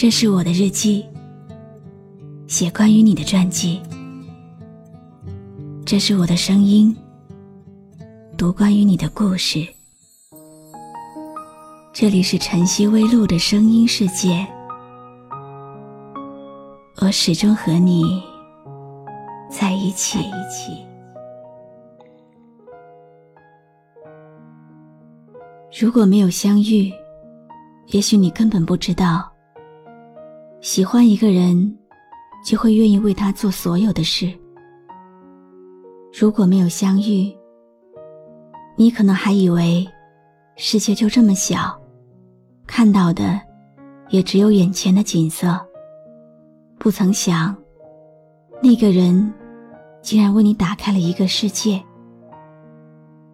这是我的日记，写关于你的传记。这是我的声音，读关于你的故事。这里是晨曦微露的声音世界，我始终和你在一起。如果没有相遇，也许你根本不知道，喜欢一个人，就会愿意为他做所有的事。如果没有相遇，你可能还以为世界就这么小，看到的也只有眼前的景色。不曾想，那个人竟然为你打开了一个世界。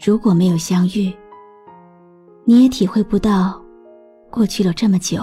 如果没有相遇，你也体会不到。过去了这么久，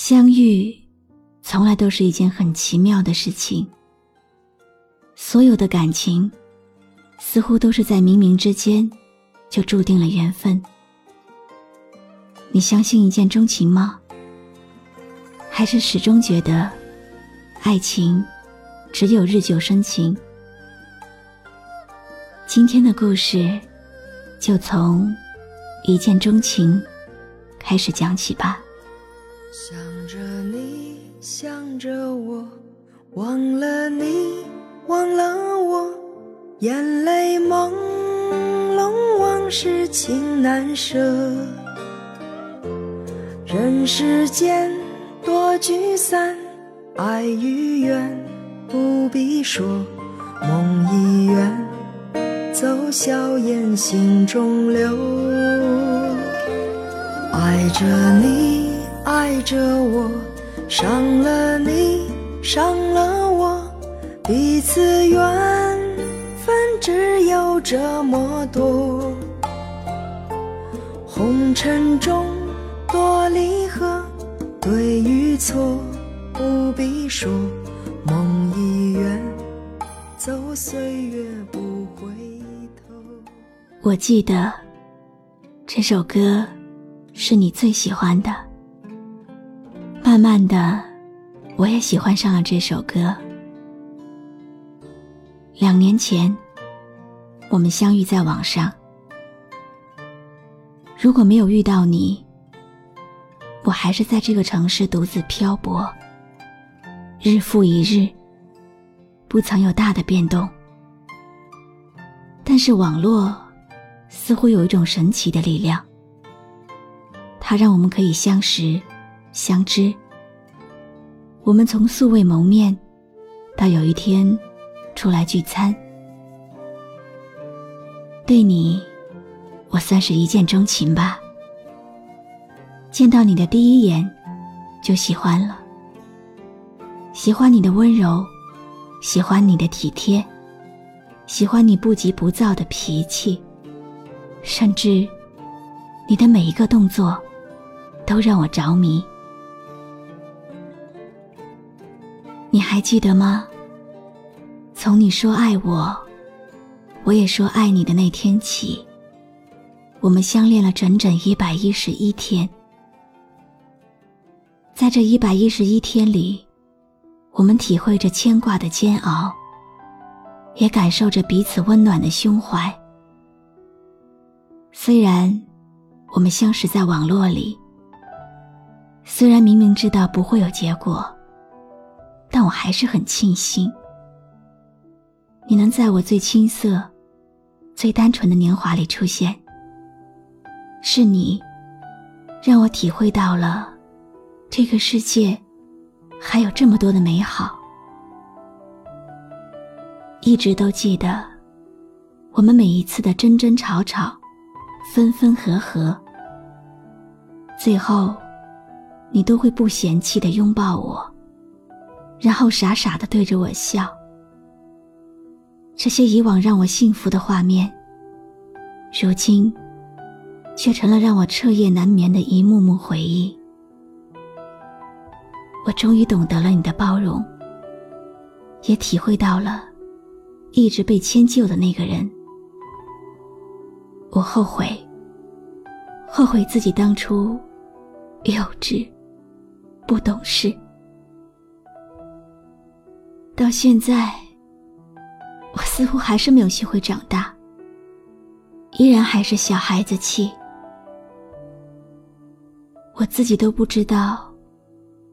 相遇，从来都是一件很奇妙的事情。所有的感情，似乎都是在冥冥之间，就注定了缘分。你相信一见钟情吗？还是始终觉得，爱情只有日久生情？今天的故事，就从一见钟情开始讲起吧。想着你，想着我，忘了你，忘了我，眼泪朦胧，往事情难舍。人世间多聚散，爱与怨不必说，梦已远，走硝烟心中留，爱着你。爱着我，伤了你，伤了我，彼此缘分只有这么多。红尘中多离合，对与错不必说，梦已远，走岁月不回头。我记得这首歌是你最喜欢的。慢慢的，我也喜欢上了这首歌。两年前，我们相遇在网上。如果没有遇到你，我还是在这个城市独自漂泊，日复一日，不曾有大的变动。但是网络似乎有一种神奇的力量，它让我们可以相识。相知，我们从素未谋面，到有一天出来聚餐，对你，我算是一见钟情吧。见到你的第一眼，就喜欢了。喜欢你的温柔，喜欢你的体贴，喜欢你不急不躁的脾气，甚至你的每一个动作，都让我着迷。你还记得吗？从你说爱我，我也说爱你的那天起，我们相恋了整整一百一十一天。在这一百一十一天里，我们体会着牵挂的煎熬，也感受着彼此温暖的胸怀。虽然我们相识在网络里，虽然明明知道不会有结果。但我还是很庆幸，你能在我最青涩、最单纯的年华里出现。是你，让我体会到了这个世界还有这么多的美好。一直都记得，我们每一次的争争吵吵、分分合合，最后，你都会不嫌弃的拥抱我，然后傻傻的对着我笑。这些以往让我幸福的画面，如今却成了让我彻夜难眠的一幕幕回忆。我终于懂得了你的包容，也体会到了一直被迁就的那个人。我后悔，后悔自己当初幼稚、不懂事，到现在。我似乎还是没有学会长大，依然还是小孩子气。我自己都不知道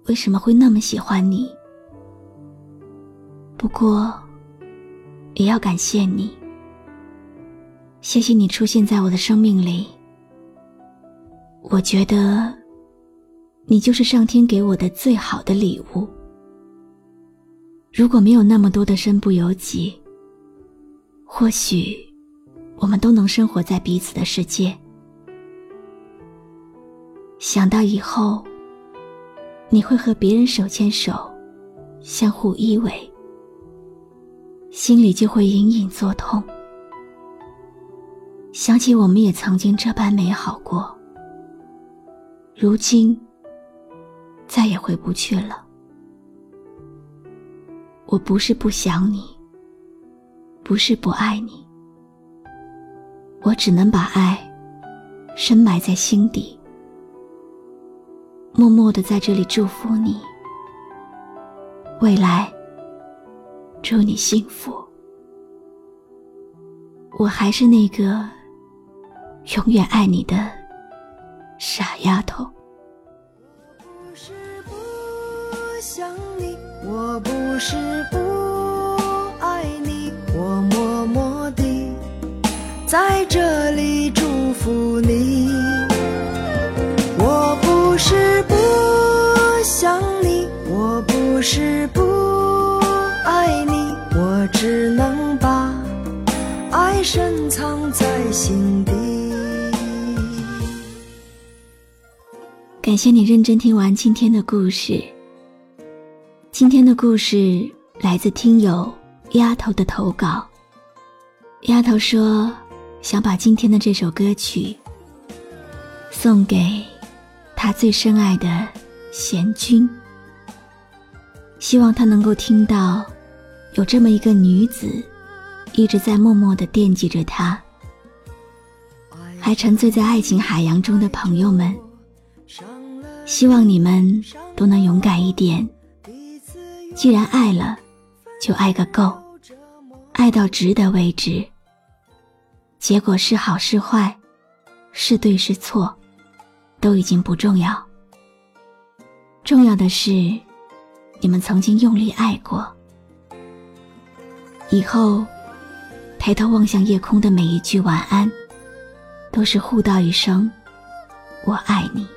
为什么会那么喜欢你。不过，也要感谢你，谢谢你出现在我的生命里。我觉得，你就是上天给我的最好的礼物。如果没有那么多的身不由己，或许，我们都能生活在彼此的世界。想到以后，你会和别人手牵手，相互依偎，心里就会隐隐作痛。想起我们也曾经这般美好过，如今再也回不去了。我不是不想你。不是不爱你，我只能把爱深埋在心底，默默的在这里祝福你。未来，祝你幸福。我还是那个永远爱你的傻丫头。不是不。在这里祝福你。我不是不想你，我不是不爱你，我只能把爱深藏在心底。感谢你认真听完今天的故事。今天的故事来自听友丫头的投稿。丫头说。想把今天的这首歌曲送给他最深爱的贤君，希望他能够听到有这么一个女子一直在默默的惦记着他。还沉醉在爱情海洋中的朋友们，希望你们都能勇敢一点。既然爱了，就爱个够，爱到值得为止。结果是好是坏，是对是错，都已经不重要。重要的是，你们曾经用力爱过。以后，抬头望向夜空的每一句晚安，都是互道一声“我爱你”。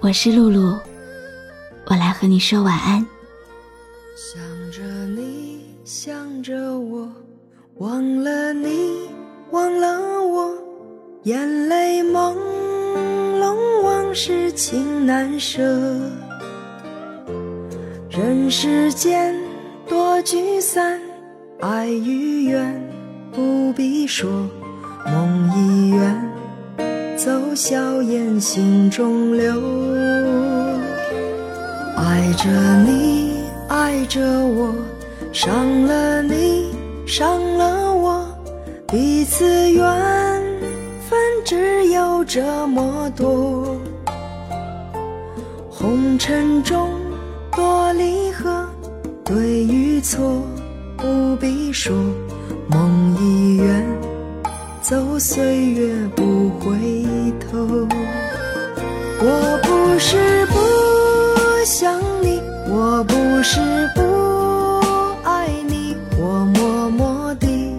我是露露，我来和你说晚安。想着你，想着我。忘了你，忘了我，眼泪朦胧，往事情难舍。人世间多聚散，爱与怨不必说，梦已远，走硝烟心中留。着你，爱着我，伤了你。伤了我，彼此缘分只有这么多。红尘中多离合，对与错不必说。梦已远，走岁月不回头。我不是不想，我不是不爱你，我默默地。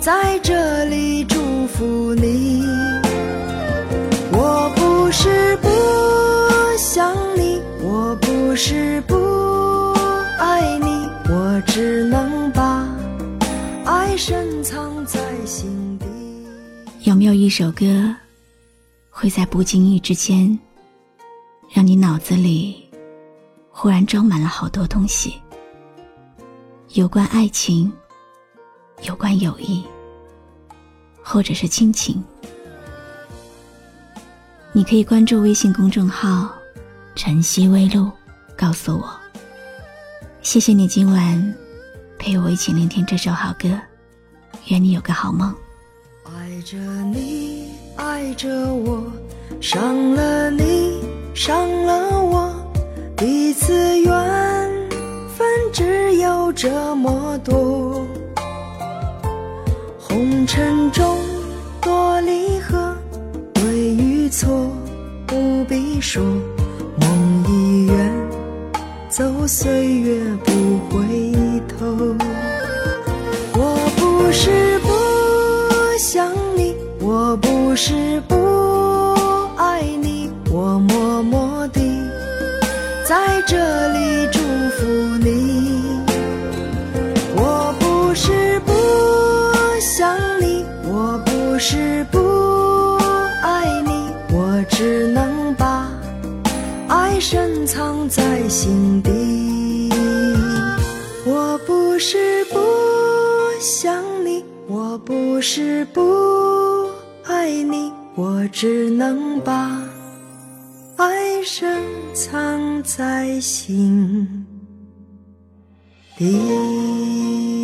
在这里祝福你。我不是不想你，我不是不爱你，我只能把爱深藏在心底。有没有一首歌，会在不经意之间，让你脑子里忽然装满了好多东西，有关爱情，有关友谊，或者是亲情。你可以关注微信公众号“晨曦微露”，告诉我。谢谢你今晚陪我一起聆听这首好歌，愿你有个好梦。爱着你，爱着我，伤了你，伤了，彼此缘分只有这么多。红尘中多离合，对与错不必说，梦已远，走岁月不回头。我不是不想你，我不是不这里祝福你。我不是不想你，我不是不爱你，我只能把爱深藏在心底。我不是不想你，我不是不爱你，我只能把深藏在心底。